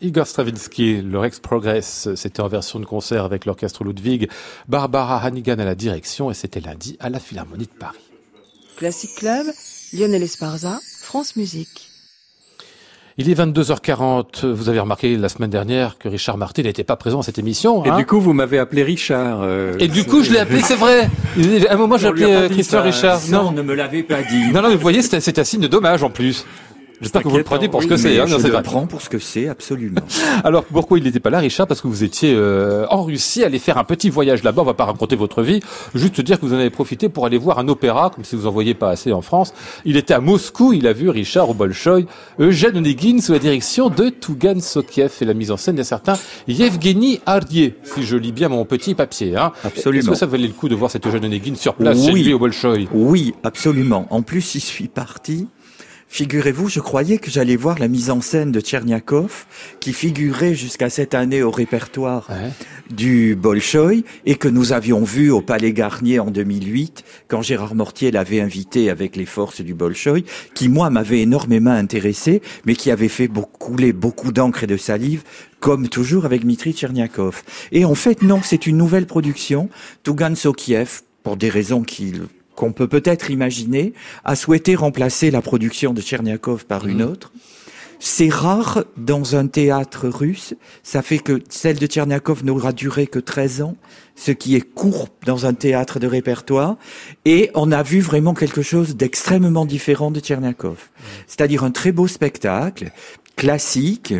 Igor Stravinsky, le Rex Progress, c'était en version de concert avec l'orchestre Ludwig, Barbara Hannigan à la direction et c'était lundi à la Philharmonie de Paris. Classic Club, Lionel Esparza, France Musique. Il est 22h40. Vous avez remarqué la semaine dernière que Richard Martin n'était pas présent à cette émission. Et hein du coup, vous m'avez appelé Richard. Euh, et du coup, je l'ai appelé, c'est vrai. À un moment, j'ai appelé euh, Christian Richard. Non, ne me l'avez pas dit. Non, non, vous voyez, c'est un signe de dommage en plus. J'espère que vous le prenez pour ce que c'est. Hein, je le prends pour ce que c'est, absolument. Alors pourquoi il n'était pas là, Richard? Parce que vous étiez euh, en Russie, aller faire un petit voyage là-bas. On va pas raconter votre vie, juste dire que vous en avez profité pour aller voir un opéra, comme si vous en voyez pas assez en France. Il était à Moscou, il a vu Richard au Bolchoï, Eugène Onegin sous la direction de Tougan Sokiev et la mise en scène d'un certain Yevgeny Ardier, si je lis bien mon petit papier. Hein. Absolument. Est-ce que ça valait le coup de voir cet Eugène Onegin sur place chez lui au Bolchoï Oui, absolument. En plus, il suis parti Figurez-vous, je croyais que j'allais voir la mise en scène de Tcherniakov, qui figurait jusqu'à cette année au répertoire du Bolchoï, et que nous avions vu au Palais Garnier en 2008, quand Gérard Mortier l'avait invité avec les forces du Bolchoï, qui moi m'avait énormément intéressé, mais qui avait fait couler beaucoup d'encre et de salive, comme toujours avec Dmitri Tcherniakov. Et en fait, non, c'est une nouvelle production, Tougan Sokiev, pour des raisons qui qu'on peut peut-être imaginer, a souhaité remplacer la production de Tcherniakov par une mmh. autre. C'est rare dans un théâtre russe. Ça fait que celle de Tcherniakov n'aura duré que 13 ans, ce qui est court dans un théâtre de répertoire. Et on a vu vraiment quelque chose d'extrêmement différent de Tcherniakov. Mmh. C'est-à-dire un très beau spectacle, classique,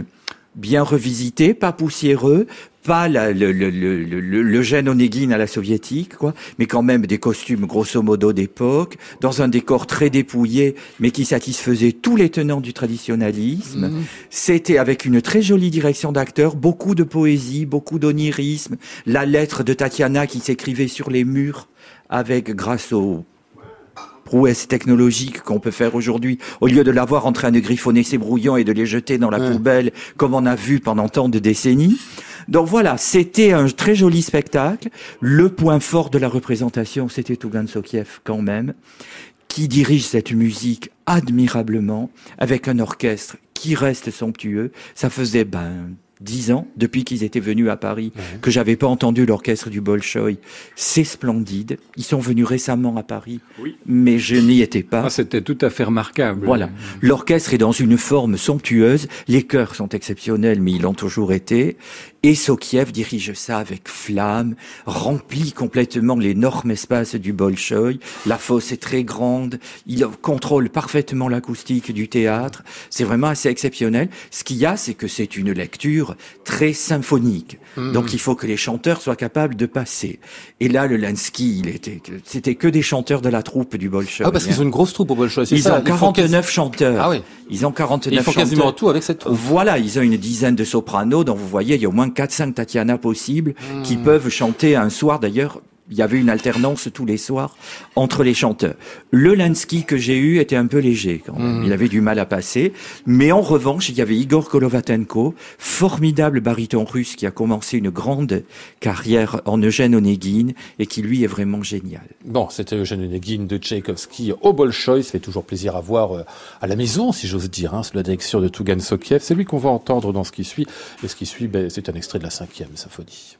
bien revisité, pas poussiéreux, pas le, le, le, le, gène Onegin à la soviétique, quoi, mais quand même des costumes grosso modo d'époque, dans un décor très dépouillé, mais qui satisfaisait tous les tenants du traditionnalisme. Mmh. C'était avec une très jolie direction d'acteurs, beaucoup de poésie, beaucoup d'onirisme, la lettre de Tatiana qui s'écrivait sur les murs avec grâce au prouesse technologique qu'on peut faire aujourd'hui, au lieu de l'avoir en train de griffonner ses brouillons et de les jeter dans la poubelle, comme on a vu pendant tant de décennies. Donc voilà, c'était un très joli spectacle. Le point fort de la représentation, c'était Tougan Sokiev quand même, qui dirige cette musique admirablement, avec un orchestre qui reste somptueux. Ça faisait ben dix ans depuis qu'ils étaient venus à Paris que j'avais pas entendu l'orchestre du Bolchoï. C'est splendide. Ils sont venus récemment à Paris, mais je n'y étais pas. Ah, C'était tout à fait remarquable. Voilà. L'orchestre est dans une forme somptueuse. Les chœurs sont exceptionnels, mais ils l'ont toujours été. Et Sokiev dirige ça avec flamme, remplit complètement l'énorme espace du Bolchoï. La fosse est très grande. Il contrôle parfaitement l'acoustique du théâtre. C'est vraiment assez exceptionnel. Ce qu'il y a, c'est que c'est une lecture très symphonique. Mhm. Donc il faut que les chanteurs soient capables de passer. Et là, le Lansky, il était, c'était que des chanteurs de la troupe du Bolchoï. Ah, parce qu'ils ont une grosse troupe au Bolchoï, c'est Ils ça ont 49 chanteurs. Ah oui. Ils ont 49 Ils font chanteurs. quasiment tout avec cette troupe. Voilà, ils ont une dizaine de sopranos, dont vous voyez, il y a au moins 4-5 Tatiana possibles, qui Hmm. peuvent chanter un soir. D'ailleurs, il y avait une alternance tous les soirs entre les chanteurs. Le Lansky que j'ai eu était un peu léger quand même. Hmm. Il avait du mal à passer. Mais en revanche, il y avait Igor Kolovatenko, formidable baryton russe qui a commencé une grande carrière en Eugène Onegin et qui lui est vraiment génial. Bon, c'était Eugène Onegin de Tchaïkovski au Bolchoï. Ça fait toujours plaisir à voir euh, à la maison, si j'ose dire, hein, sous la direction de Tougan Sokiev. C'est lui qu'on va entendre dans ce qui suit. Et ce qui suit, ben, c'est un extrait de la cinquième symphonie.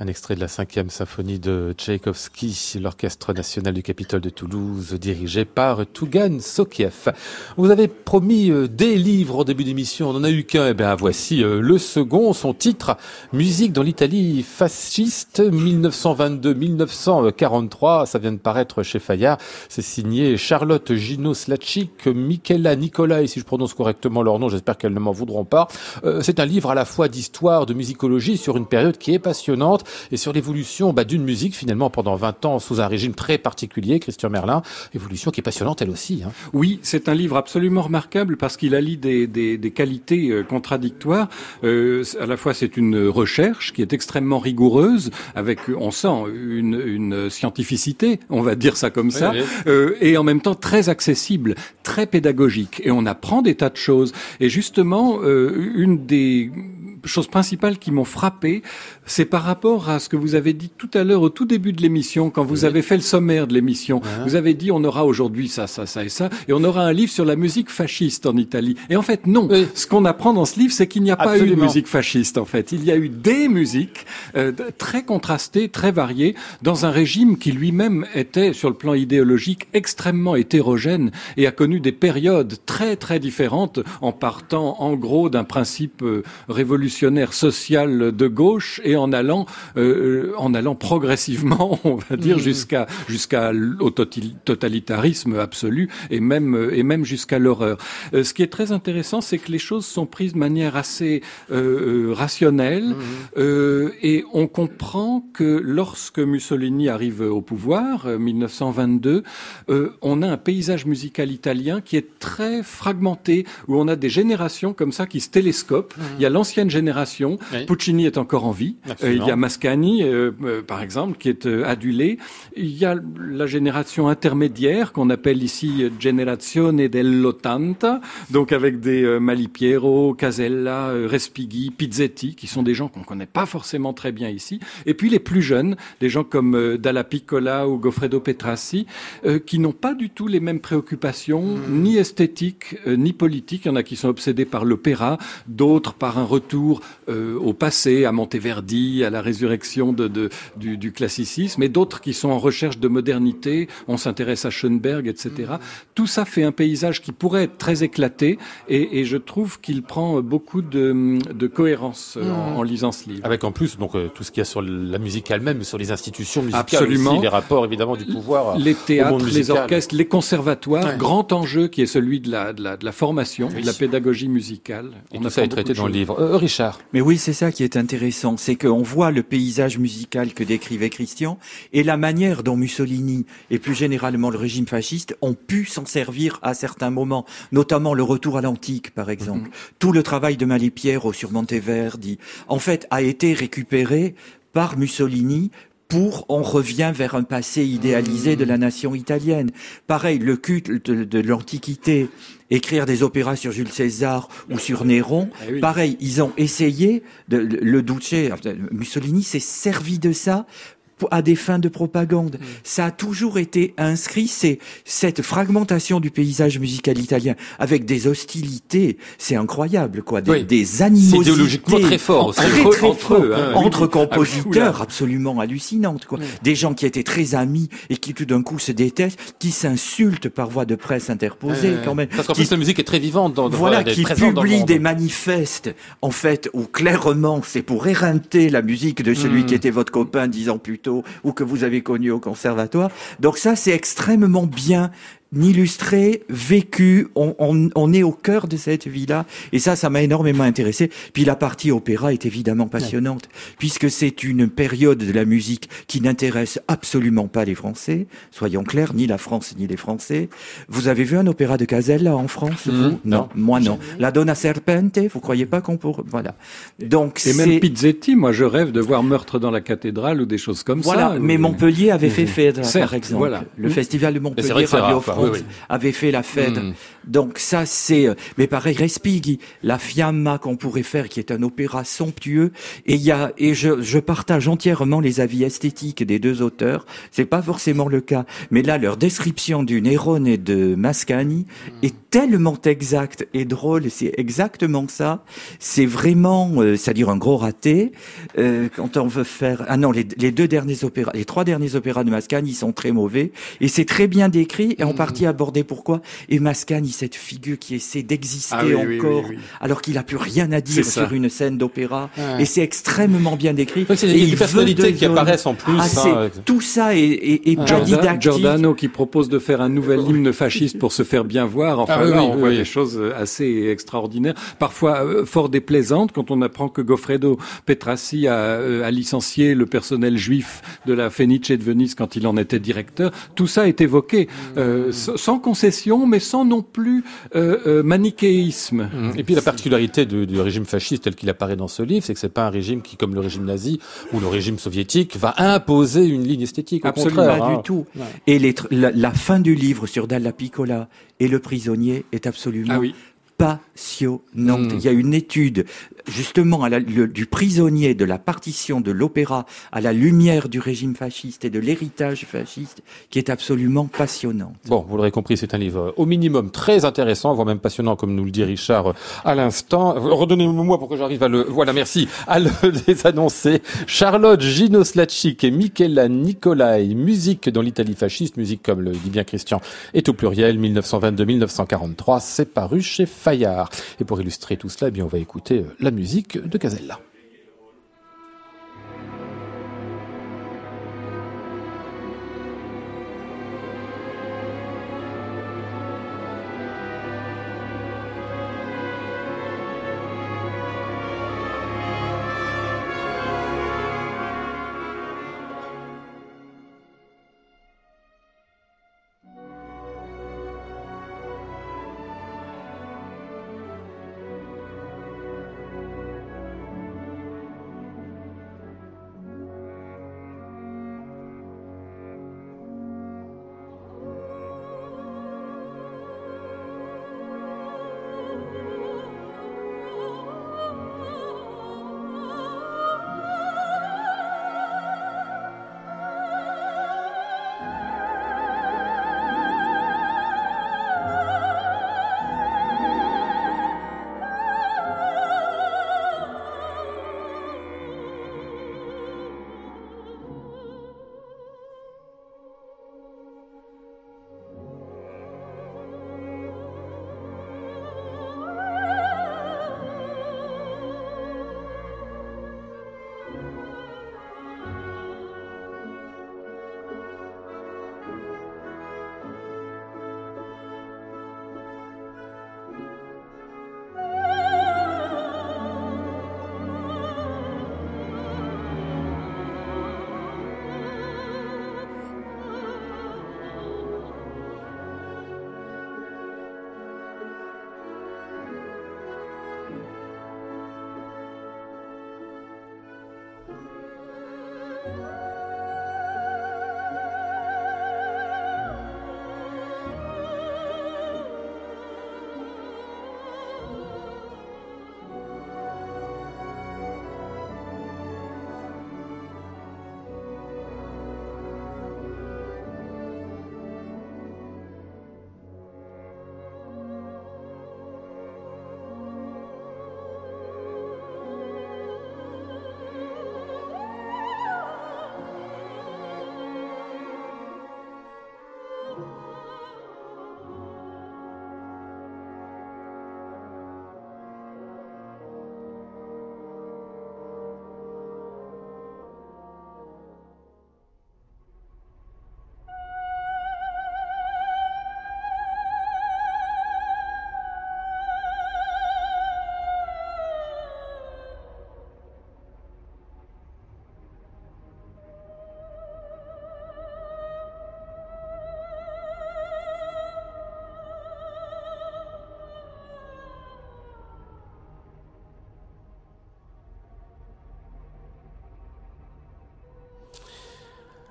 Un extrait de la cinquième symphonie de Tchaïkovski, l'Orchestre national du Capitole de Toulouse, dirigé par Tougan Sokiev. Vous avez promis euh, des livres au début d'émission, on n'en a eu qu'un. Eh bien, voici euh, le second, son titre, Musique dans l'Italie fasciste, 1922-1943. Ça vient de paraître chez Fayard. C'est signé Charlotte Gino Slachik, Michela Nicolai, si je prononce correctement leur nom, j'espère qu'elles ne m'en voudront pas. Euh, c'est un livre à la fois d'histoire, de musicologie, sur une période qui est passionnante et sur l'évolution bah, d'une musique finalement pendant 20 ans sous un régime très particulier, Christian Merlin, évolution qui est passionnante elle aussi. Hein. Oui, c'est un livre absolument remarquable parce qu'il allie des, des, des qualités euh, contradictoires. Euh, à la fois c'est une recherche qui est extrêmement rigoureuse, avec on sent une, une scientificité, on va dire ça comme ça, Euh, et en même temps très accessible, très pédagogique, et on apprend des tas de choses. Et justement, euh, une des choses principales qui m'ont frappé, c'est par rapport à ce que vous avez dit tout à l'heure au tout début de l'émission, quand vous avez fait le sommaire de l'émission. Vous avez dit on aura aujourd'hui ça, ça, ça et ça, et on aura un livre sur la musique fasciste en Italie. Et en fait, non. Oui. Ce qu'on apprend dans ce livre, c'est qu'il n'y a pas eu de musique fasciste. En fait, il y a eu des musiques euh, très contrastées, très variées, dans un régime qui lui-même était, sur le plan idéologique, extrêmement hétérogène et a connu des périodes très très différentes, en partant en gros d'un principe euh, révolutionnaire social de gauche et en allant euh, en allant progressivement, on va dire jusqu'à jusqu'à au totalitarisme absolu et même euh, et même jusqu'à l'horreur. Euh, ce qui est très intéressant, c'est que les choses sont prises de manière assez euh, euh, rationnelle euh, et on comprend que lorsque Mussolini arrive au pouvoir, euh, 1922, euh, on a un paysage musical italien qui est très fragmenté, où on a des générations comme ça qui se télescopent. Il y a l'ancienne génération, Oui. Puccini est encore en vie, Euh. Il y a Mascagni, euh, euh, par exemple, qui est euh, adulé. Il y a la génération intermédiaire qu'on appelle ici euh, Generazione dell'Ottanta, donc avec des euh, Malipiero, Casella, euh, Respighi, Pizzetti, qui sont des gens qu'on connaît pas forcément très bien ici. Et puis les plus jeunes, des gens comme euh, Dalla Piccola ou Goffredo Petrassi, euh, qui n'ont pas du tout les mêmes préoccupations, ni esthétiques, euh, ni politiques. Il y en a qui sont obsédés par l'opéra, d'autres par un retour euh, au passé, à Monteverdi, à la résurrection de, de- du, du classicisme, et d'autres qui sont en recherche de modernité. On s'intéresse à Schoenberg, etc. Tout ça fait un paysage qui pourrait être très éclaté, et, et je trouve qu'il prend beaucoup de, de cohérence euh, en, en lisant ce livre. Avec en plus donc euh, tout ce qu'il y a sur la musique elle-même, sur les institutions musicales Absolument. aussi, les rapports évidemment du pouvoir. les au théâtres, monde les musical. orchestres, les conservatoires, Ouais. grand enjeu qui est celui de la, de la, de la formation, Oui. de la pédagogie musicale. Et On tout ça est traité dans le livre. Euh, Richard. Mais oui, c'est ça qui est intéressant, c'est qu'on voit le paysage musical que décrivait Christian et la manière dont Mussolini et plus généralement le régime fasciste ont pu s'en servir à certains moments, notamment le retour à l'antique par exemple. Tout le travail de Malipiero sur Monteverdi, en fait, a été récupéré par Mussolini pour on revient vers un passé idéalisé de la nation italienne. Pareil, le culte de, de l'Antiquité, écrire des opéras sur Jules César ou sur Néron, Eh oui. pareil, ils ont essayé, de, le Duce, Mussolini s'est servi de ça à des fins de propagande. Ça a toujours été inscrit, c'est cette fragmentation du paysage musical italien avec des hostilités, c'est incroyable quoi, des, Oui. des animosités idéologiquement très fort. Très, Entre- très entre fort. eux, hein. entre Oui, compositeurs Ah, oula. absolument hallucinantes quoi. Des gens qui étaient très amis et qui tout d'un coup se détestent, qui s'insultent par voie de presse interposée quand même. Parce qu'en plus la musique est très vivante dans, dans voilà, qui publie des manifestes, en fait, où clairement c'est pour éreinter la musique de celui Mm. qui était votre copain dix ans plus tôt, ou que vous avez connu au conservatoire. Donc ça, c'est extrêmement bien illustré, vécu, on, on, on est au cœur de cette vie-là, et ça, ça m'a énormément intéressé. Puis la partie opéra est évidemment passionnante, puisque c'est une période de la musique qui n'intéresse absolument pas les Français, soyons clairs, ni la France ni les Français. Vous avez vu un opéra de Casella en France, Mhm. vous? Non. Non, moi non. La Donna Serpente, vous croyez pas qu'on pourrait... Voilà. Donc Et même. Pizzetti, moi je rêve de voir Meurtre dans la cathédrale ou des choses comme Voilà, ça. mais Ou- Montpellier avait fait Phèdre, par exemple. voilà. Le festival de c'est Montpellier, oui. avait fait la fête. Mm. Donc ça, c'est... euh, Mais pareil, Respighi, la Fiamma qu'on pourrait faire, qui est un opéra somptueux. Et il y a et je, je partage entièrement les avis esthétiques des deux auteurs. C'est pas forcément le cas, mais là, leur description du Nérone et de Mascagni est tellement exacte et drôle. C'est exactement ça. C'est vraiment, euh, c'est-à-dire un gros raté. Euh, quand on veut faire... Ah non, les, les deux derniers opéras, les trois derniers opéras de Mascagni, ils sont très mauvais. Et c'est très bien décrit et en partie abordé pourquoi? Et Mascagni, cette figure qui essaie d'exister Ah oui, encore, oui, oui. alors qu'il a plus rien à dire sur une scène d'opéra. Ouais. Et c'est extrêmement bien décrit. A Et des il veut personnalités de qui apparaissent en plus, Ah, hein, tout ça est, est, est didactique. Giordano qui propose de faire un nouvel hymne fasciste pour se faire bien voir. Enfin Ah oui, là, oui, on voit oui. des choses assez extraordinaires, parfois euh, fort déplaisantes quand on apprend que Goffredo Petrassi a, euh, a licencié le personnel juif de la Fenice de Venise quand il en était directeur. Tout ça est évoqué euh, s- sans concession, mais sans non plus euh, euh, manichéisme. Et puis la particularité du, du régime fasciste tel qu'il apparaît dans ce livre, c'est que c'est pas un régime qui, comme le régime nazi ou le régime soviétique, va imposer une ligne esthétique. Au Absolument, contraire, Pas hein. du tout. Et les la, la fin du livre sur Dalla Piccola et le prisonnier est absolument Ah oui. Passionnante. Mm. Il y a une étude justement à la- le- du prisonnier, de la partition de l'opéra à la lumière du régime fasciste et de l'héritage fasciste qui est absolument passionnante. Bon, vous l'aurez compris, c'est un livre au minimum très intéressant, voire même passionnant, comme nous le dit Richard à l'instant. Redonnez-moi pour que j'arrive à le, voilà, merci, à le les annoncer. Charlotte Ginoslachik et Michela Nicolai, musique dans l'Italie fasciste, musique comme le dit bien Christian, est au pluriel, 1922-1943, c'est paru chez Et pour illustrer tout cela, eh bien, on va écouter euh, la musique de Casella.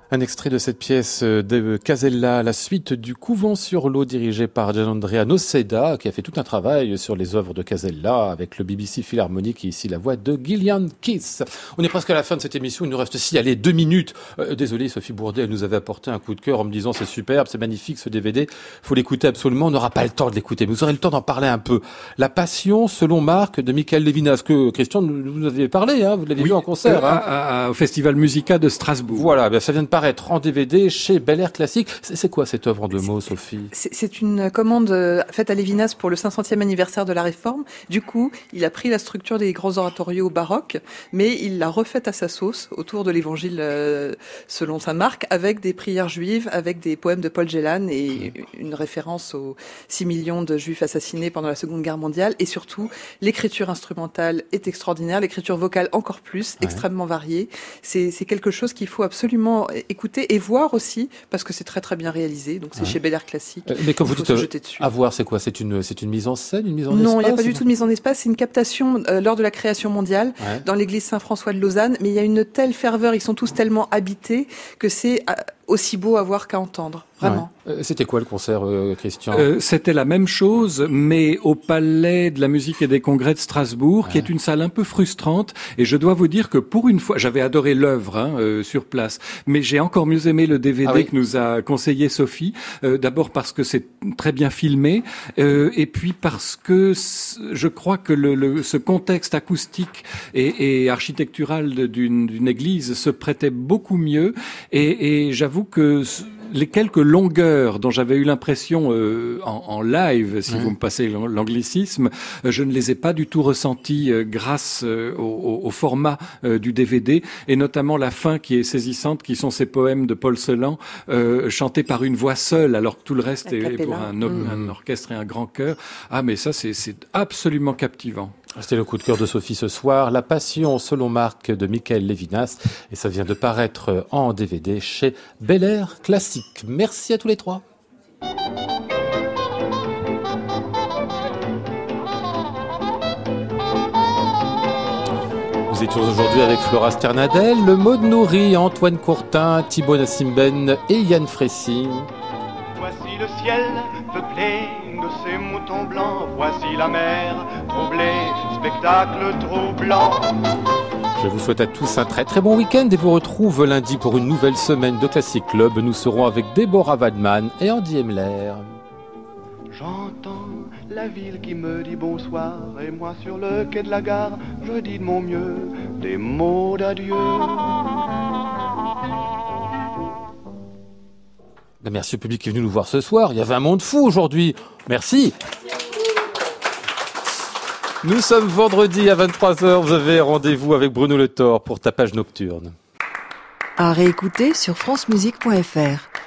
Un extrait de cette pièce de Casella, la suite du couvent sur l'eau dirigé par Gianandrea Noceda, qui a fait tout un travail sur les œuvres de Casella avec le BBC Philharmonic et ici la voix de Gillian Kiss. On est presque à la fin de cette émission, il nous reste si, allez, deux minutes. Euh, désolé, Sophie Bourdet, elle nous avait apporté un coup de cœur en me disant c'est superbe, c'est magnifique ce DVD, faut l'écouter absolument, on n'aura pas le temps de l'écouter, mais vous aurez le temps d'en parler un peu. La Passion, selon Marc, de Michael Levinas, que Christian, vous avez parlé, hein, vous l'avez vu en concert. Euh, hein. au Festival Musica de Strasbourg. Voilà, ben, ça vient de paraître en DVD chez Bel Air Classique. C'est quoi cette œuvre en deux mots, Sophie? C'est une commande euh, faite à Lévinas pour le 500e anniversaire de la Réforme. Du coup, il a pris la structure des grands oratorios baroques, mais il l'a refaite à sa sauce autour de l'Évangile euh, selon saint Marc, avec des prières juives, avec des poèmes de Paul Gélan et une référence aux 6 millions de Juifs assassinés pendant la Seconde Guerre mondiale. Et surtout, l'écriture instrumentale est extraordinaire, l'écriture vocale encore plus, extrêmement variée. C'est quelque chose qu'il faut absolument écouter et voir aussi, parce que c'est très très bien réalisé. Donc c'est chez Bel Air Classique. Euh, mais comme vous dites, à voir, c'est quoi? C'est une, c'est une mise en scène, une mise en Non, il n'y a pas du tout de mise en espace. C'est une captation euh, lors de la création mondiale dans l'église Saint-François de Lausanne. Mais il y a une telle ferveur, ils sont tous tellement habités que c'est euh, aussi beau à voir qu'à entendre. Vraiment. Euh, c'était quoi le concert, euh, Christian euh, C'était la même chose, mais au Palais de la musique et des congrès de Strasbourg, qui est une salle un peu frustrante. Et je dois vous dire que pour une fois, j'avais adoré l'œuvre hein, sur place, mais j'ai encore mieux aimé le DVD ah que nous a conseillé Sophie. D'abord parce que c'est très bien filmé, et puis parce que je crois que le, ce contexte acoustique et, et architectural d'une église se prêtait beaucoup mieux. Et, et j'avoue que les quelques longueurs dont j'avais eu l'impression euh, en, live, si vous me passez l'anglicisme, euh, je ne les ai pas du tout ressenties euh, grâce au, format du DVD et notamment la fin qui est saisissante, qui sont ces poèmes de Paul Celan chantés par une voix seule, alors que tout le reste est, pour un, un, orchestre et un grand chœur. Ah, mais ça, c'est absolument captivant. C'était le coup de cœur de Sophie ce soir, La Passion selon Marc de Michael Levinas, et ça vient de paraître en DVD chez Bel Air Classique. Merci à tous les trois. Nous étions aujourd'hui avec Flora Sternadel, le mode nourri, Antoine Courtin, Thibaut Nassimben et Yann Fressing. Voici le ciel peuplé de ces moutons blancs, voici la mer troublée, spectacle troublant. Je vous souhaite à tous un très très bon week-end et vous retrouve lundi pour une nouvelle semaine de Classic Club. Nous serons avec Deborah Wadman et Andy Emler. J'entends la ville qui me dit bonsoir et moi sur le quai de la gare, je dis de mon mieux des mots d'adieu. Merci au public qui est venu nous voir ce soir. Il y avait un monde fou aujourd'hui. Merci. Nous sommes vendredi à 23h. Vous avez rendez-vous avec Bruno Le Thor pour Tapage Nocturne. À réécouter sur francemusique.fr.